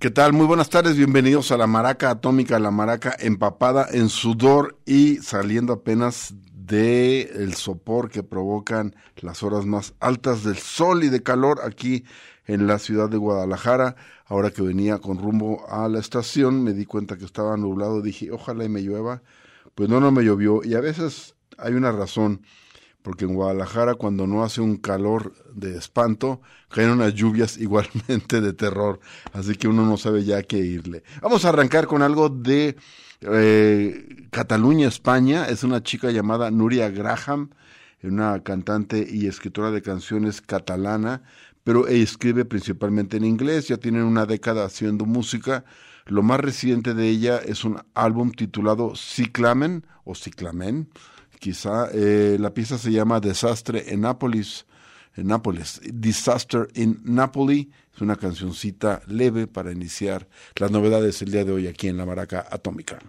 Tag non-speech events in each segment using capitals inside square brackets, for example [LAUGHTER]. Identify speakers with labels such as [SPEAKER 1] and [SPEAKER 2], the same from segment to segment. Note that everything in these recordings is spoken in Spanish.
[SPEAKER 1] ¿Qué tal? Muy buenas tardes, bienvenidos a la Maraca Atómica, la Maraca empapada en sudor y saliendo apenas de el sopor que provocan las horas más altas del sol y de calor aquí en la ciudad de Guadalajara. Ahora que venía con rumbo a la estación, me di cuenta que estaba nublado, dije, ojalá y me llueva. Pues no, no me llovió. Y a veces hay una razón porque en Guadalajara cuando no hace un calor de espanto, caen unas lluvias [LAUGHS] igualmente de terror, así que uno no sabe ya qué irle. Vamos a arrancar con algo de eh, Cataluña, España, es una chica llamada Nuria Graham, una cantante y escritora de canciones catalana, pero escribe principalmente en inglés, ya tienen una década haciendo música, lo más reciente de ella es un álbum titulado Ciclamen o Ciclamen, quizá. Eh, la pieza se llama Desastre en Nápoles. En Nápoles. Disaster in Napoli. Es una cancioncita leve para iniciar las novedades el día de hoy aquí en la Maraca Atómica.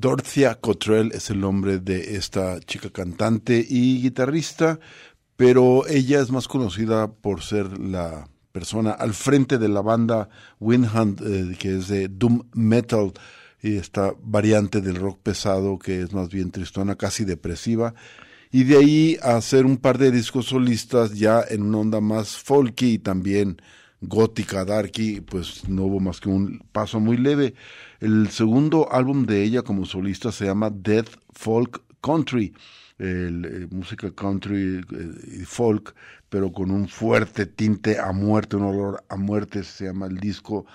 [SPEAKER 1] Dorthia Cottrell es el nombre de esta chica cantante y guitarrista, pero ella es más conocida por ser la persona al frente de la banda Windhand, eh, que es de Doom Metal, y esta variante del rock pesado que es más bien tristona, casi depresiva. Y de ahí a hacer un par de discos solistas ya en una onda más folky y también gótica, darky, pues no hubo más que un paso muy leve. El segundo álbum de ella como solista se llama Death Folk Country, eh, música country eh, y folk, pero con un fuerte tinte a muerte, un olor a muerte, se llama el disco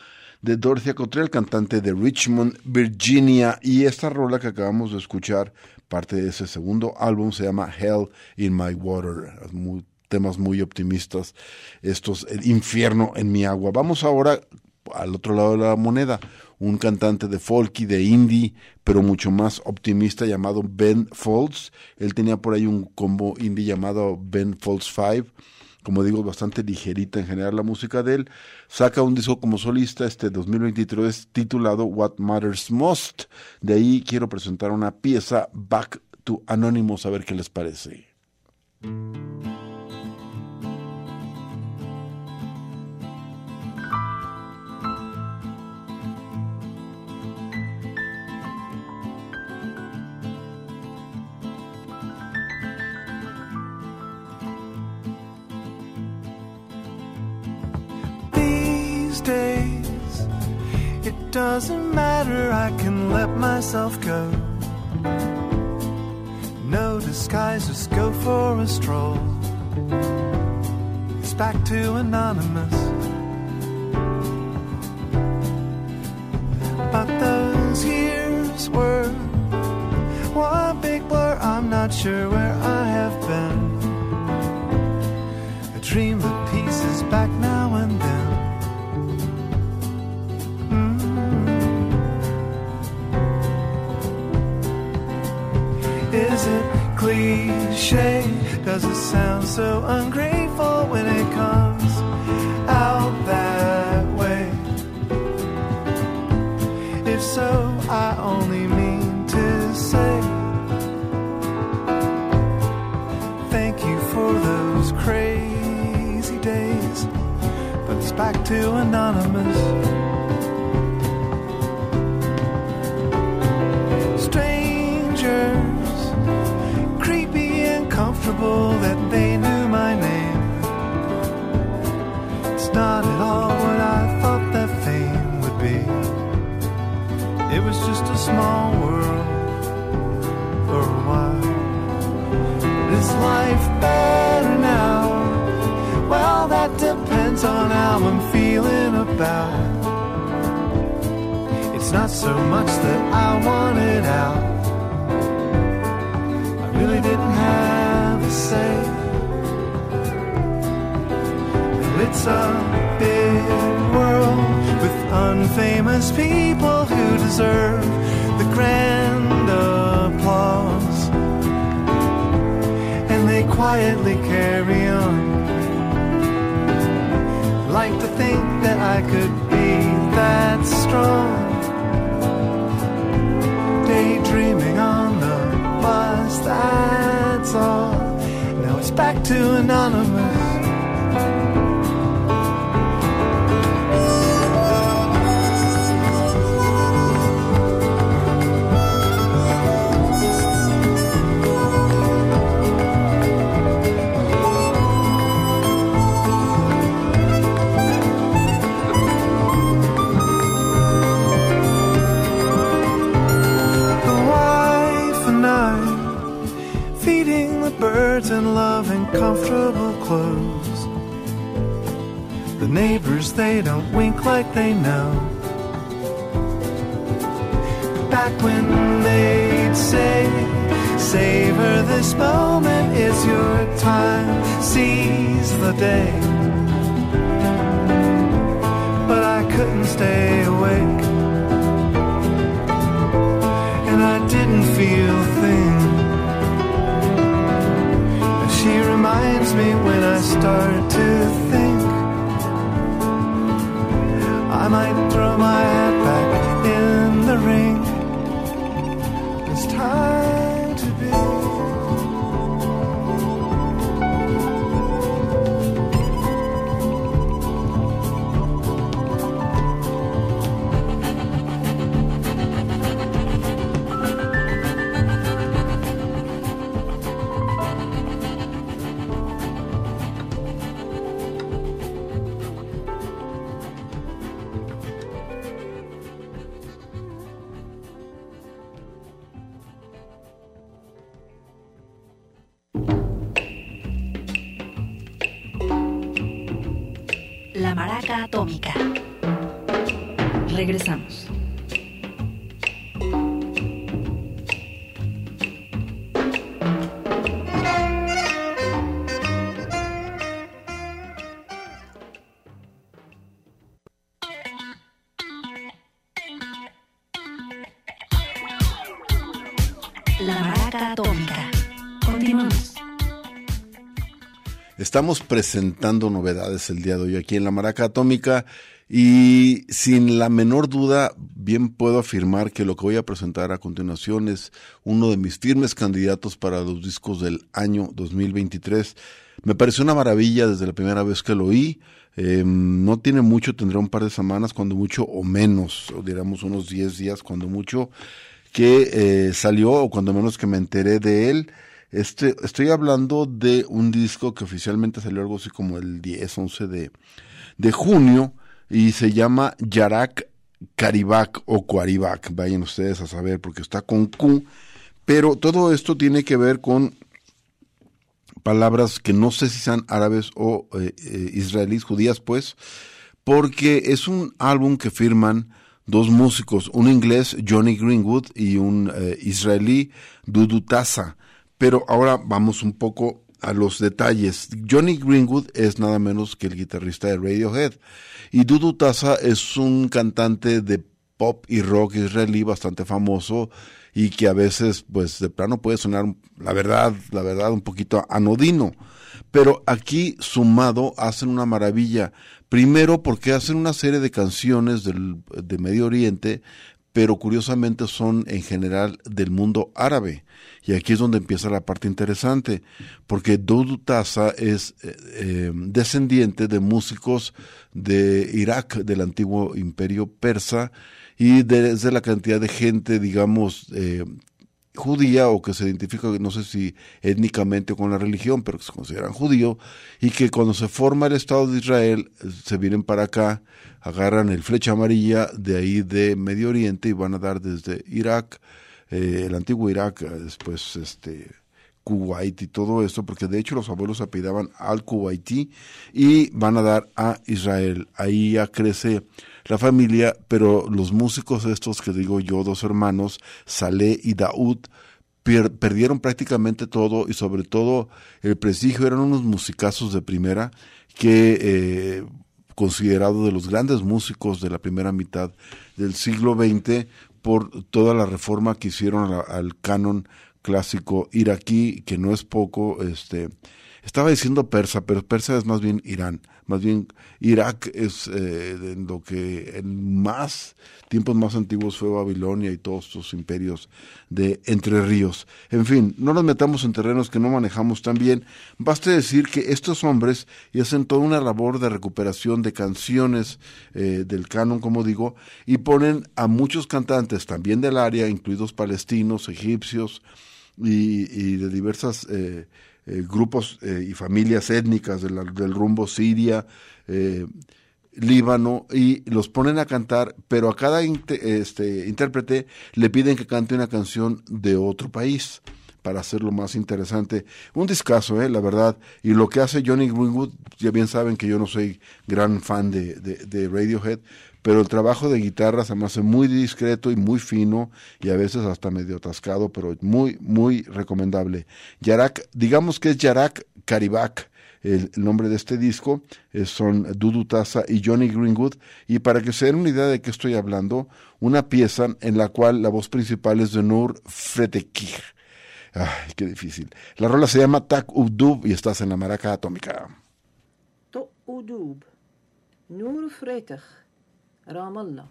[SPEAKER 1] de Dorothy Cottrell, cantante de Richmond, Virginia, y esta rola que acabamos de escuchar, parte de ese segundo álbum, se llama Hell in My Water, muy, temas muy optimistas, estos, el infierno en mi agua. Vamos ahora al otro lado de la moneda, un cantante de folk y de indie, pero mucho más optimista llamado Ben Folds. Él tenía por ahí un combo indie llamado Ben Folds 5 como digo, bastante ligerita en general la música de él. Saca un disco como solista este 2023 titulado What Matters Most. De ahí quiero presentar una pieza Back to Anonymous a ver qué les parece.
[SPEAKER 2] Days. It doesn't matter, I can let myself go. No disguise, just go for a stroll. It's back to anonymous. But those years were one big blur, I'm not sure where I cliche? Does it sound so ungrateful when it comes out that way? If so, I only mean to say thank you for those crazy days. But it's back to anonymous. Comfortable that they knew my name. It's not at all what I thought that fame would be. It was just a small world for a while. Is life better now? Well, that depends on how I'm feeling about it. It's not so much that I want it out. I really didn't have a say. Well, it's a big world with unfamous people who deserve the grand applause. And they quietly carry on. Like to think that I could be that strong. Daydreaming on the bus, that's all. Back to anonymous. Comfortable clothes. The neighbors, they don't wink like they know. Back when they'd say, Savor this moment, is your time, seize the day. But I couldn't stay awake me when I start
[SPEAKER 1] Estamos presentando novedades el día de hoy aquí en la Maraca Atómica y sin la menor duda bien puedo afirmar que lo que voy a presentar a continuación es uno de mis firmes candidatos para los discos del año 2023. Me pareció una maravilla desde la primera vez que lo oí. Eh, no tiene mucho, tendrá un par de semanas, cuando mucho, o menos, o diríamos unos 10 días, cuando mucho, que eh, salió, o cuando menos que me enteré de él. Este, estoy hablando de un disco que oficialmente salió algo así como el 10, 11 de, de junio y se llama Yarak Karibak o Cuaribac. Vayan ustedes a saber porque está con Q. Pero todo esto tiene que ver con palabras que no sé si sean árabes o eh, eh, israelíes, judías pues, porque es un álbum que firman dos músicos, un inglés, Johnny Greenwood, y un eh, israelí, Dudu Tassa. Pero ahora vamos un poco a los detalles. Johnny Greenwood es nada menos que el guitarrista de Radiohead. Y Dudu Tassa es un cantante de pop y rock israelí bastante famoso y que a veces, pues, de plano puede sonar, la verdad, la verdad, un poquito anodino. Pero aquí, sumado, hacen una maravilla. Primero porque hacen una serie de canciones del, de Medio Oriente, pero curiosamente son en general del mundo árabe. Y aquí es donde empieza la parte interesante, porque Dudu Tassa es eh, eh, descendiente de músicos de Irak, del antiguo imperio persa, y desde la cantidad de gente, digamos, eh, judía o que se identifica, no sé si étnicamente o con la religión, pero que se consideran judío, y que cuando se forma el Estado de Israel, se vienen para acá, agarran el flecha amarilla de ahí de Medio Oriente y van a dar desde Irak, eh, el antiguo Irak, después este Kuwait y todo esto, porque de hecho los abuelos apellidaban al Kuwaití y van a dar a Israel. Ahí ya crece la familia, pero los músicos estos que digo yo, dos hermanos, Saleh y Daud, perdieron prácticamente todo y sobre todo el prestigio, eran unos musicazos de primera que eh, considerado de los grandes músicos de la primera mitad del siglo XX por toda la reforma que hicieron al, al canon clásico iraquí, que no es poco, este, estaba diciendo persa, pero persa es más bien Irán, más bien Irak es eh, lo que en más tiempos más antiguos fue Babilonia y todos estos imperios de Entre Ríos. En fin, no nos metamos en terrenos que no manejamos tan bien. Baste decir que estos hombres y hacen toda una labor de recuperación de canciones eh, del canon, como digo, y ponen a muchos cantantes también del área, incluidos palestinos, egipcios y, y de diversas eh, eh, grupos eh, y familias étnicas del, rumbo Siria, eh, Líbano, y los ponen a cantar, pero a cada este, intérprete le piden que cante una canción de otro país para hacerlo más interesante. Un discazo, eh, la verdad. Y lo que hace Johnny Greenwood, ya bien saben que yo no soy gran fan de, de Radiohead, pero el trabajo de guitarra se me hace muy discreto y muy fino y a veces hasta medio atascado, pero muy, muy recomendable. Yarak, digamos que es Yarak Karibak. El, nombre de este disco son Dudu Tassa y Johnny Greenwood. Y para que se den una idea de qué estoy hablando, una pieza en la cual la voz principal es de Nur Fretekir. Ay, qué difícil. La rola se llama Tak Udub y estás en la maraca atómica.
[SPEAKER 3] To Udub. Nur Fretig. رام الله.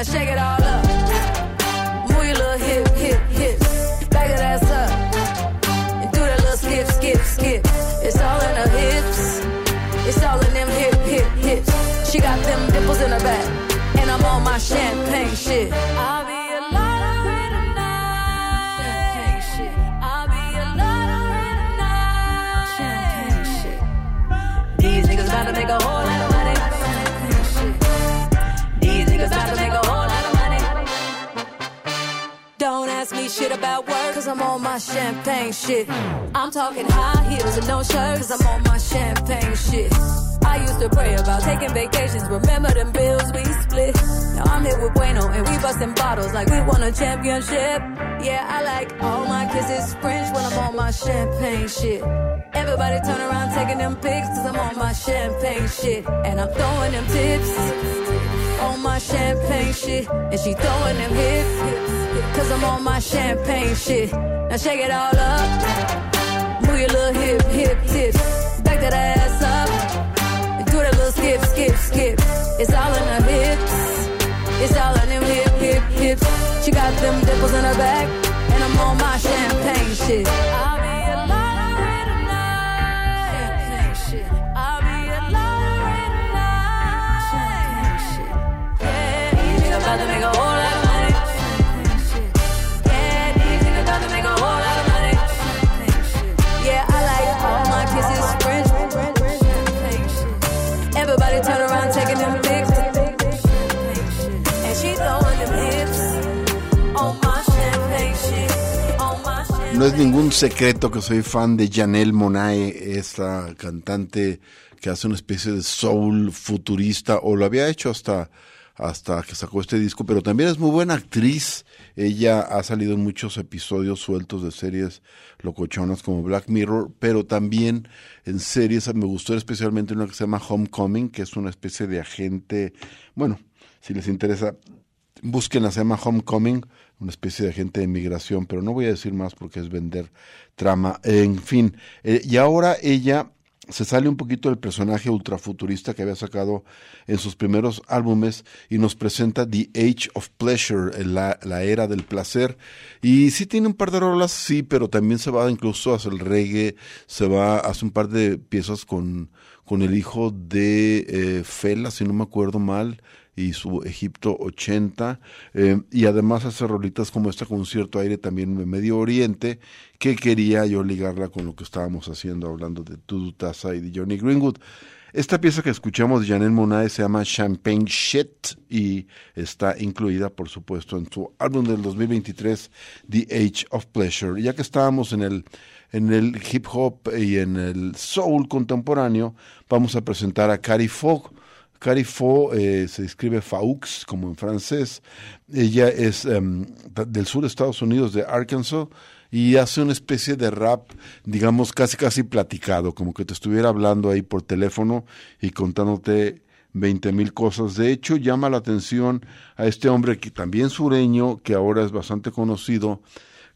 [SPEAKER 4] Now shake it all shit. I'm talking high heels and no shirt, cause I'm on my champagne shit. I used to pray about taking vacations, remember them bills we split. Now I'm here with Bueno and we busting bottles like we won a championship. Yeah, I like all my kisses French when I'm on my champagne shit. Everybody turn around taking them pics, cause I'm on my champagne shit. And I'm throwing them tips on my champagne shit. And she throwing them hips, cause I'm on my champagne shit. Now shake it all up. Move your little hip, hip, tips. Back that ass up. And do that little skip, skip, skip. It's all in her hips. It's all in them hip, hip, hips. She got them dimples in her back. And I'm on my champagne shit. I'll
[SPEAKER 1] No es ningún secreto que soy fan de Janelle Monae, esta cantante que hace una especie de soul futurista, o lo había hecho hasta, hasta que sacó este disco, pero también es muy buena actriz. Ella ha salido en muchos episodios sueltos de series locochonas como Black Mirror, pero también en series, me gustó especialmente una que se llama Homecoming, que es una especie de agente, bueno, si les interesa, Búsquenla, se llama Homecoming, una especie de agente de migración, pero no voy a decir más porque es vender trama. En fin, eh, y ahora ella se sale un poquito del personaje ultrafuturista que había sacado en sus primeros álbumes y nos presenta The Age of Pleasure, eh, la, era del placer. Y sí tiene un par de rolas, sí, pero también se va incluso hacia el reggae, se va, hace un par de piezas con, con el hijo de eh, Fela, si no me acuerdo mal, y su Egipto 80, eh, y además hace rolitas como esta con cierto aire también de Medio Oriente, que quería yo ligarla con lo que estábamos haciendo, hablando de Tudu Taza y de Johnny Greenwood. Esta pieza que escuchamos de Janelle Monae se llama Champagne Shit y está incluida, por supuesto, en su álbum del 2023, The Age of Pleasure. Ya que estábamos en el, en el hip hop y en el soul contemporáneo, vamos a presentar a Cari Fogg. Carrie Faux eh, se escribe Faux como en francés. Ella es em, del sur de Estados Unidos, de Arkansas, y hace una especie de rap, digamos, casi casi platicado, como que te estuviera hablando ahí por teléfono y contándote 20 mil cosas. De hecho, llama la atención a este hombre que también sureño, que ahora es bastante conocido,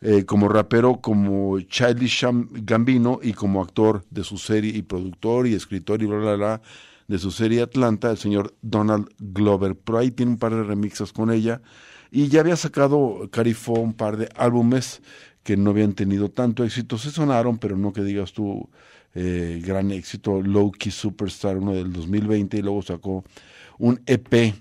[SPEAKER 1] eh, como rapero, como Childish Gam- Gambino y como actor de su serie y productor y escritor y bla, bla, bla, de su serie Atlanta, el señor Donald Glover. Por ahí tiene un par de remixes con ella y ya había sacado Carifo un par de álbumes que no habían tenido tanto éxito. Se sonaron, pero no que digas tú eh, gran éxito. Low Key Superstar, uno del 2020, y luego sacó un EP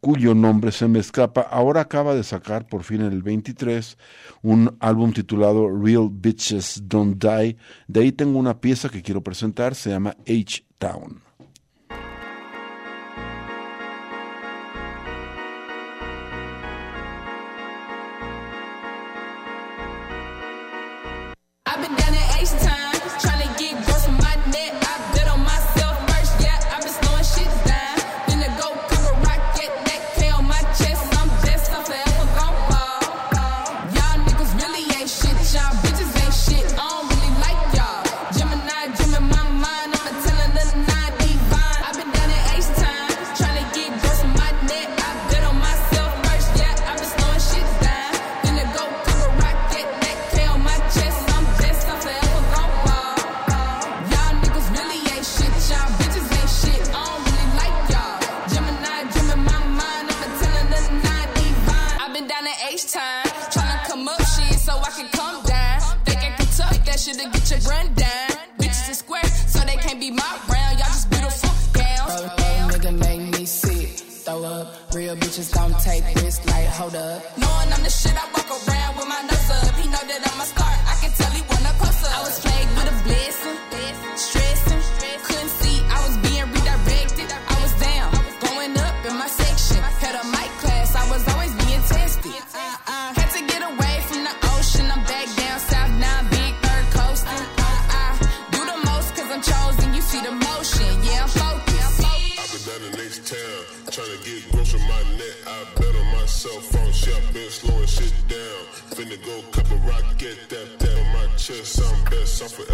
[SPEAKER 1] cuyo nombre se me escapa. Ahora acaba de sacar, por fin en el 23, un álbum titulado Real Bitches Don't Die. De ahí tengo una pieza que quiero presentar, se llama H-Town.
[SPEAKER 5] Been down in H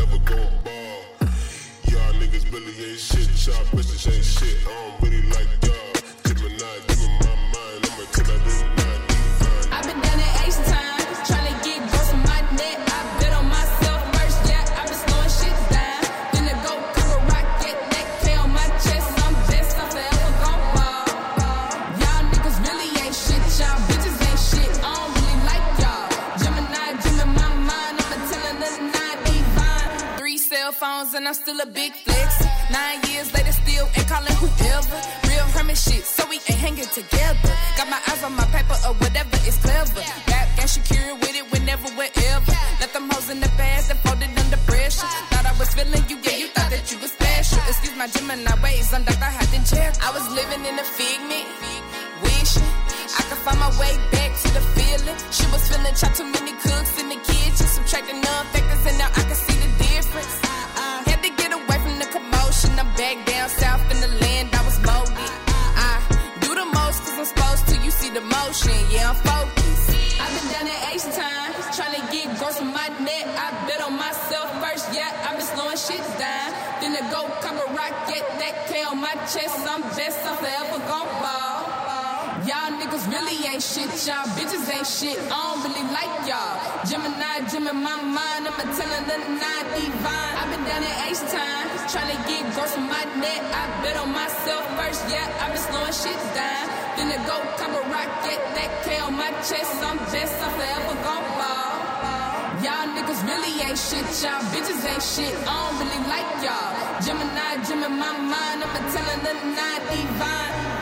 [SPEAKER 5] forever gon' ball. Y'all niggas really ain't shit, y'all bitches ain't shit. I don't really like y'all. And I'm still a big flex. Nine years later, still ain't calling whoever. Real hermit shit, so we ain't hanging together. Got my eyes on my paper or whatever, it's clever. Rap and secure with it whenever, wherever. Let them hoes in the past and folded under pressure. Thought I was feeling you, yeah, you thought that you was special. Excuse my Gemini ways, I'm Dr. Hot Jeff. I was living in a figment, wishing I could find my way back to the feeling. She was feeling chopped too many cooks in the kitchen, subtracting none chest. I'm best, I'm forever gon' ball. Y'all niggas really ain't shit, y'all bitches ain't shit. I don't really like y'all. Gemini, in my mind, I'ma tell another nine divine. I've been down in H time, trying to get gross on my net. I bet on myself first, yeah, I've been slowing shit down. Then to go a rocket, that K on my chest. I'm best, I'm forever gon'. Y'all niggas really ain't shit, y'all bitches ain't shit. I don't really like y'all. Gemini, Gemini, my mind, I'ma tell another nine divine.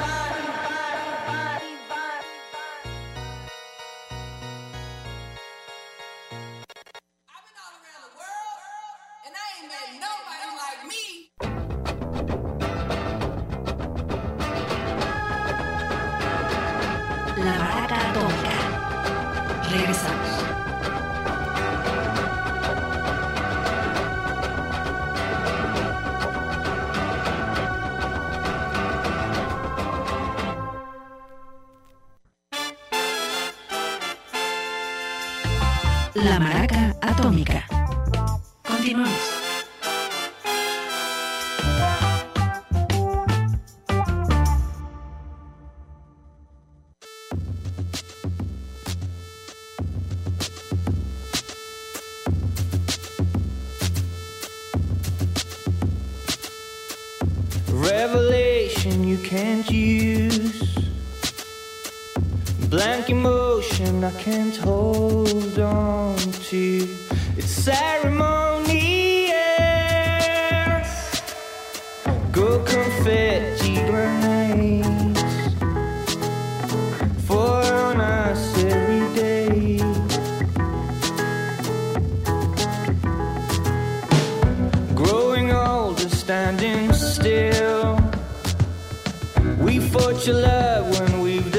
[SPEAKER 6] Fought your love when we've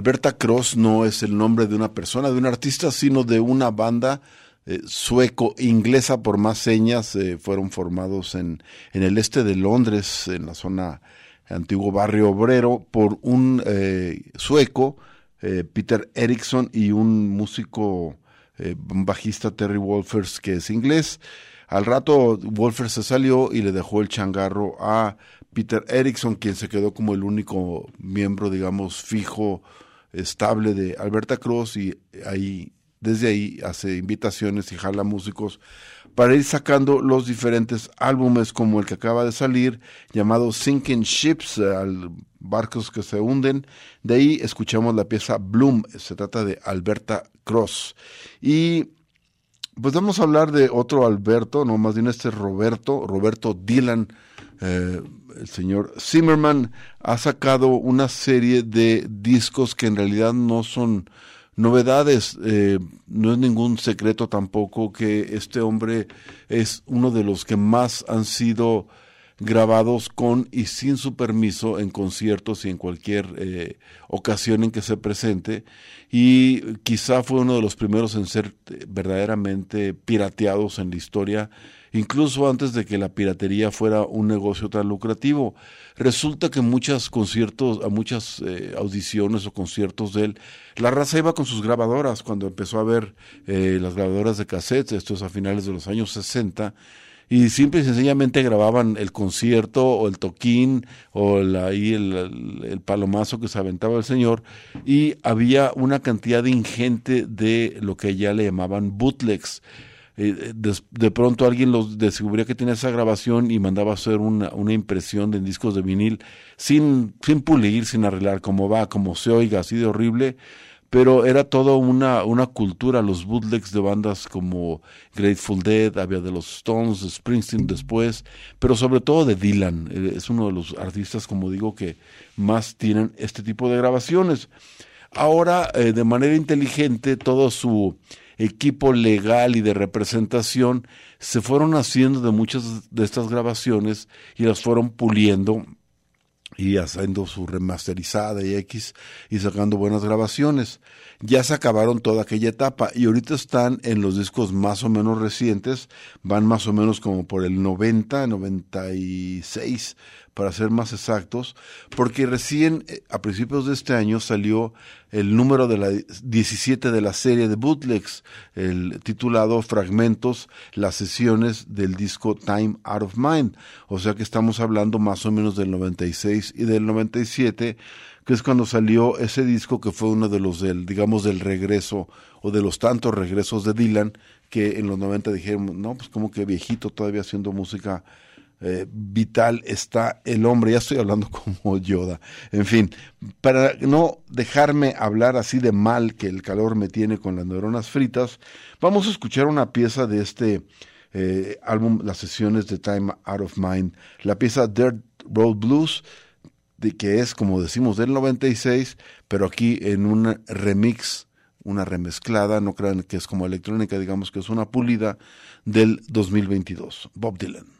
[SPEAKER 1] Alberta Cross no es el nombre de una persona, de un artista, sino de una banda eh, sueco-inglesa, por más señas, eh, fueron formados en, en el este de Londres, en la zona antiguo barrio obrero, por un eh, sueco, Peter Erickson, y un músico, bajista, Terry Wolfers, que es inglés. Al rato Wolfers se salió y le dejó el changarro a Peter Erickson, quien se quedó como el único miembro, digamos, fijo, estable de Alberta Cross y ahí, desde ahí hace invitaciones y jala músicos para ir sacando los diferentes álbumes como el que acaba de salir llamado Sinking Ships, al barcos que se hunden. De ahí escuchamos la pieza Bloom, se trata de Alberta Cross. Y pues vamos a hablar de otro Alberto, no más bien este Roberto, Roberto Dylan, eh, el señor Zimmerman ha sacado una serie de discos que en realidad no son novedades. eh, no es ningún secreto tampoco que este hombre es uno de los que más han sido grabados con y sin su permiso en conciertos y en cualquier eh, ocasión en que se presente y quizá fue uno de los primeros en ser eh, verdaderamente pirateados en la historia incluso antes de que la piratería fuera un negocio tan lucrativo. Resulta que muchos conciertos, a muchas eh, audiciones o conciertos de él, la raza iba con sus grabadoras cuando empezó a ver eh, las grabadoras de cassettes, esto es a finales de los años 60, y simple y sencillamente grababan el concierto o el toquín o ahí el- el palomazo que se aventaba el señor y había una cantidad ingente de lo que ya le llamaban bootlegs. Eh, de, pronto alguien los descubría que tenía esa grabación y mandaba hacer una, una impresión de discos de vinil sin, sin pulir, sin arreglar cómo va, como se oiga, así de horrible pero era toda una, una cultura, los bootlegs de bandas como Grateful Dead, había de los Stones, Springsteen después, pero sobre todo de Dylan, eh, es uno de los artistas, como digo, que más tienen este tipo de grabaciones. Ahora, eh, de manera inteligente, todo su equipo legal y de representación se fueron haciendo de muchas de estas grabaciones y las fueron puliendo y haciendo su remasterizada y X y sacando buenas grabaciones. Ya se acabaron toda aquella etapa y ahorita están en los discos más o menos recientes, van más o menos como por el 90, 96 para ser más exactos, porque recién eh, a principios de este año salió el número de la 17 de la serie de bootlegs, el titulado Fragmentos, las sesiones del disco Time Out of Mind. O sea que estamos hablando más o menos del 96 y del 97, que es cuando salió ese disco que fue uno de los del, digamos, del regreso o de los tantos regresos de Dylan que en los 90 dijeron, no, pues como que viejito todavía haciendo música eh, vital está el hombre, ya estoy hablando [LAUGHS] como Yoda. En fin, para no dejarme hablar así de mal que el calor me tiene con las neuronas fritas, vamos a escuchar una pieza de este eh, álbum, las sesiones de Time Out of Mind, la pieza Dirt Road Blues, que es, como decimos, del 96, pero aquí en un remix, una remezclada, no crean que es como electrónica, digamos que es una pulida del 2022. Bob Dylan.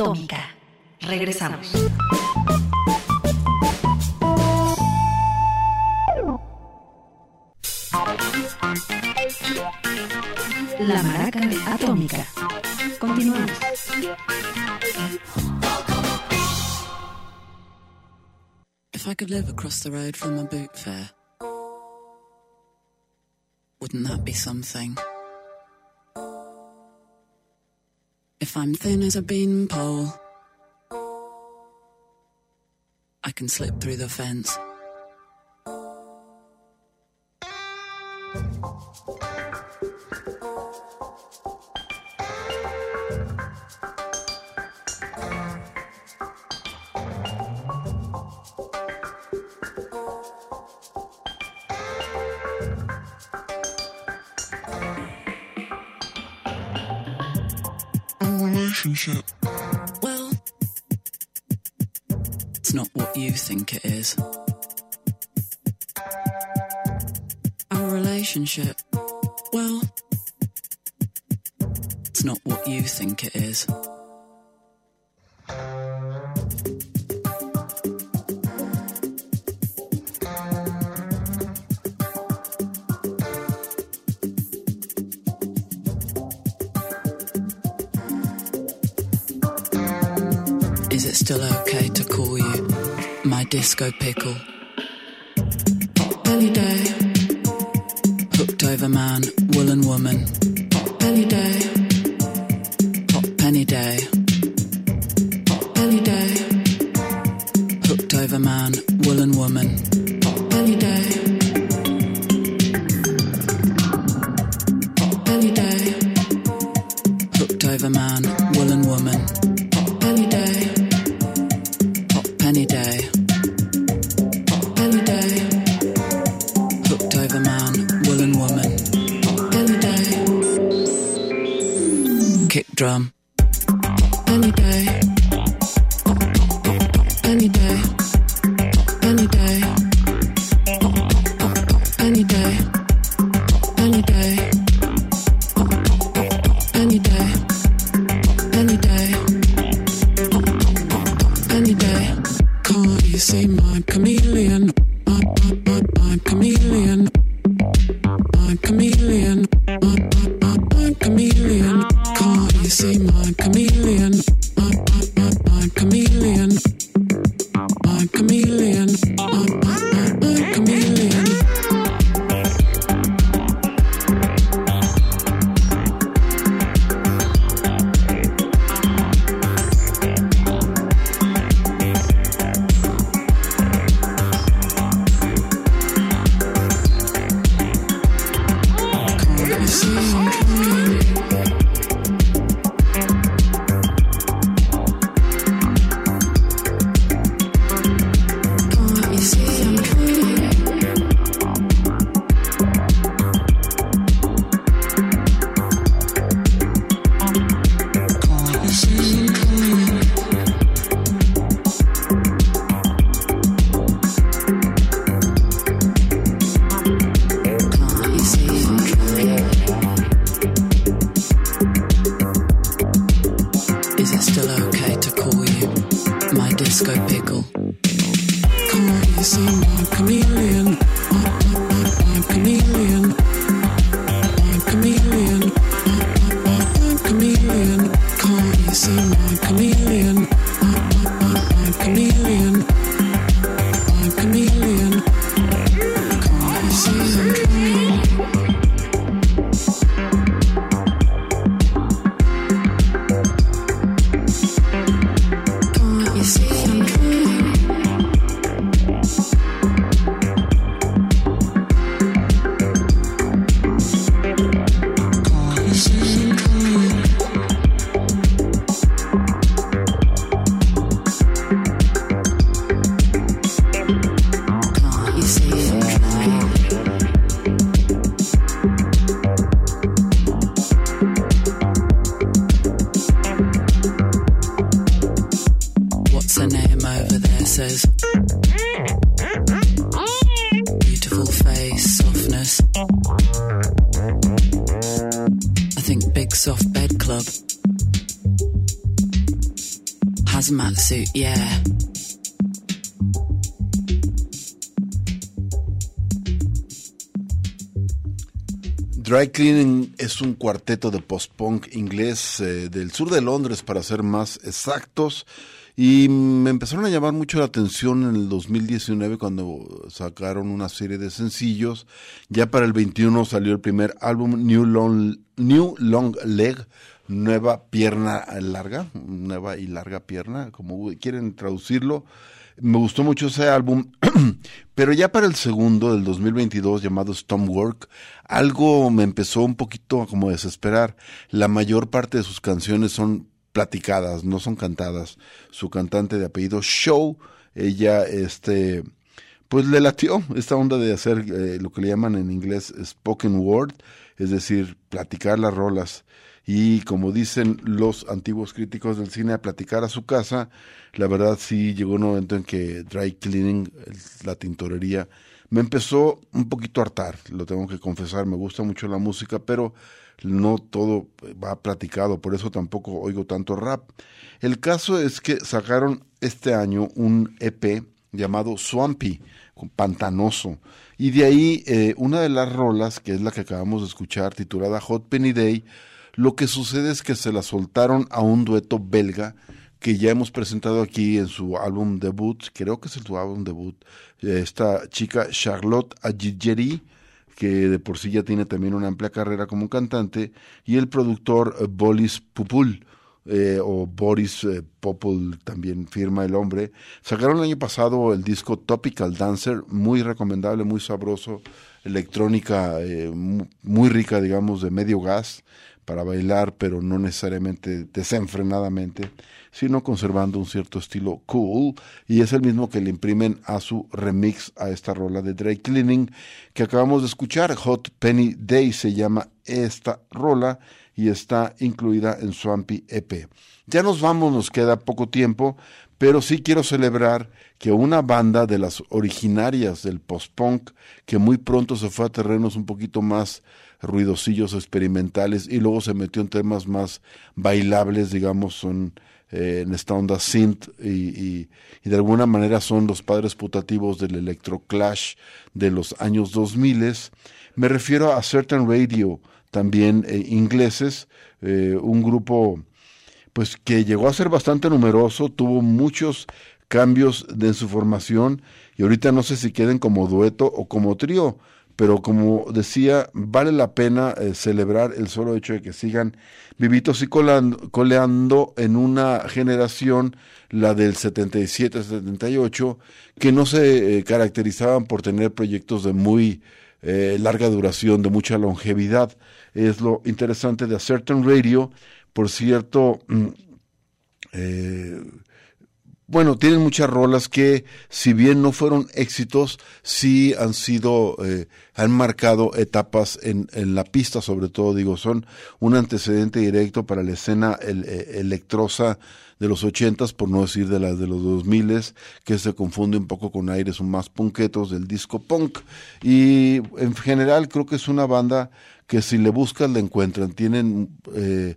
[SPEAKER 7] atómica. Regresamos. La maraca atómica. Continuamos.
[SPEAKER 8] If I could live across the road from a boot fair, wouldn't that be something? If I'm thin as a beanpole, I can slip through the fence.
[SPEAKER 9] relationship?
[SPEAKER 8] Well, it's not what you think it is. Our relationship, well, it's not what you think it is. Is it still okay to call you my disco pickle? Pot belly day. Hooked over man, woolen woman. Pot belly day.
[SPEAKER 1] Dry Cleaning es un cuarteto de post-punk inglés eh, del sur de Londres, para ser más exactos. Y me empezaron a llamar mucho la atención en el 2019 cuando sacaron una serie de sencillos. Ya para el 21 salió el primer álbum New Long, New Long Leg, nueva pierna larga, nueva y larga pierna, como quieren traducirlo. Me gustó mucho ese álbum, [CLEARS THROAT] pero ya para el segundo del 2022 llamado Stonework, algo me empezó un poquito a como desesperar. La mayor parte de sus canciones son platicadas, no son cantadas. Su cantante de apellido Show, ella, este, pues le latió esta onda de hacer eh, lo que le llaman en inglés spoken word, es decir, platicar las rolas. Y como dicen los antiguos críticos del cine, a platicar a su casa, la verdad sí llegó un momento en que dry cleaning, la tintorería, me empezó un poquito a hartar, lo tengo que confesar, me gusta mucho la música, pero no todo va platicado, por eso tampoco oigo tanto rap. El caso es que sacaron este año un EP llamado Swampy, pantanoso, y de ahí eh, una de las rolas, que es la que acabamos de escuchar, titulada Hot Penny Day, lo que sucede es que se la soltaron a un dueto belga que ya hemos presentado aquí en su álbum debut, creo que es su álbum debut, esta chica Charlotte Agigeri, que de por sí ya tiene también una amplia carrera como cantante, y el productor eh, Boris Pupul, eh, o Boris eh, también firma el hombre. Sacaron el año pasado el disco Topical Dancer, muy recomendable, muy sabroso, electrónica eh, mu- muy rica, digamos, de medio gas para bailar, pero no necesariamente desenfrenadamente, sino conservando un cierto estilo cool, y es el mismo que le imprimen a su remix a esta rola de Drake Cleaning que acabamos de escuchar, Hot Penny Day se llama esta rola y está incluida en Swampy EP. Ya nos vamos, nos queda poco tiempo, pero sí quiero celebrar que una banda de las originarias del post-punk, que muy pronto se fue a terrenos un poquito más ruidosillos experimentales y luego se metió en temas más bailables, digamos, son eh, en esta onda synth y, y- de alguna manera son los padres putativos del electroclash de los años 2000. Me refiero a Certain Radio, también eh, ingleses, eh, un grupo pues que llegó a ser bastante numeroso, tuvo muchos cambios de, en su formación y ahorita no sé si queden como dueto o como trío, pero como decía, vale la pena eh, celebrar el solo hecho de que sigan vivitos y colando- coleando en una generación, la del 77-78, que no se eh, caracterizaban por tener proyectos de muy eh, larga duración, de mucha longevidad. Es lo interesante de A Certain Radio. Por cierto, mm, bueno, tienen muchas rolas que, si bien no fueron éxitos, sí han sido, eh, han marcado etapas en, en la pista, sobre todo, digo, son un antecedente directo para la escena eh, electrosa de los ochentas, por no decir de las de los dos miles, que se confunde un poco con aires más punquetos del disco punk. Y en general creo que es una banda que si le buscas la encuentran. Tienen eh,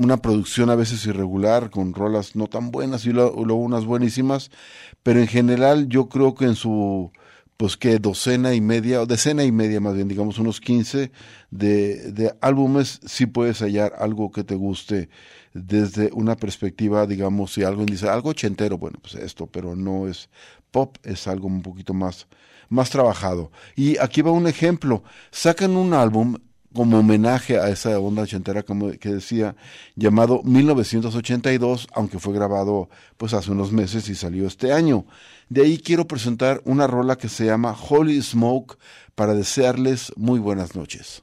[SPEAKER 1] una producción a veces irregular, con rolas no tan buenas y luego unas buenísimas, pero en general yo creo que en su, pues que docena y media, o decena y media más bien, digamos unos 15 de, de álbumes, sí puedes hallar algo que te guste desde una perspectiva, digamos, si alguien dice algo ochentero, bueno, pues esto, pero no es pop, es algo un poquito más, más trabajado. Y aquí va un ejemplo, sacan un álbum como homenaje a esa onda ochentera como que decía llamado 1982 aunque fue grabado pues hace unos meses y salió este año. De ahí quiero presentar una rola que se llama Holy Smoke para desearles muy buenas noches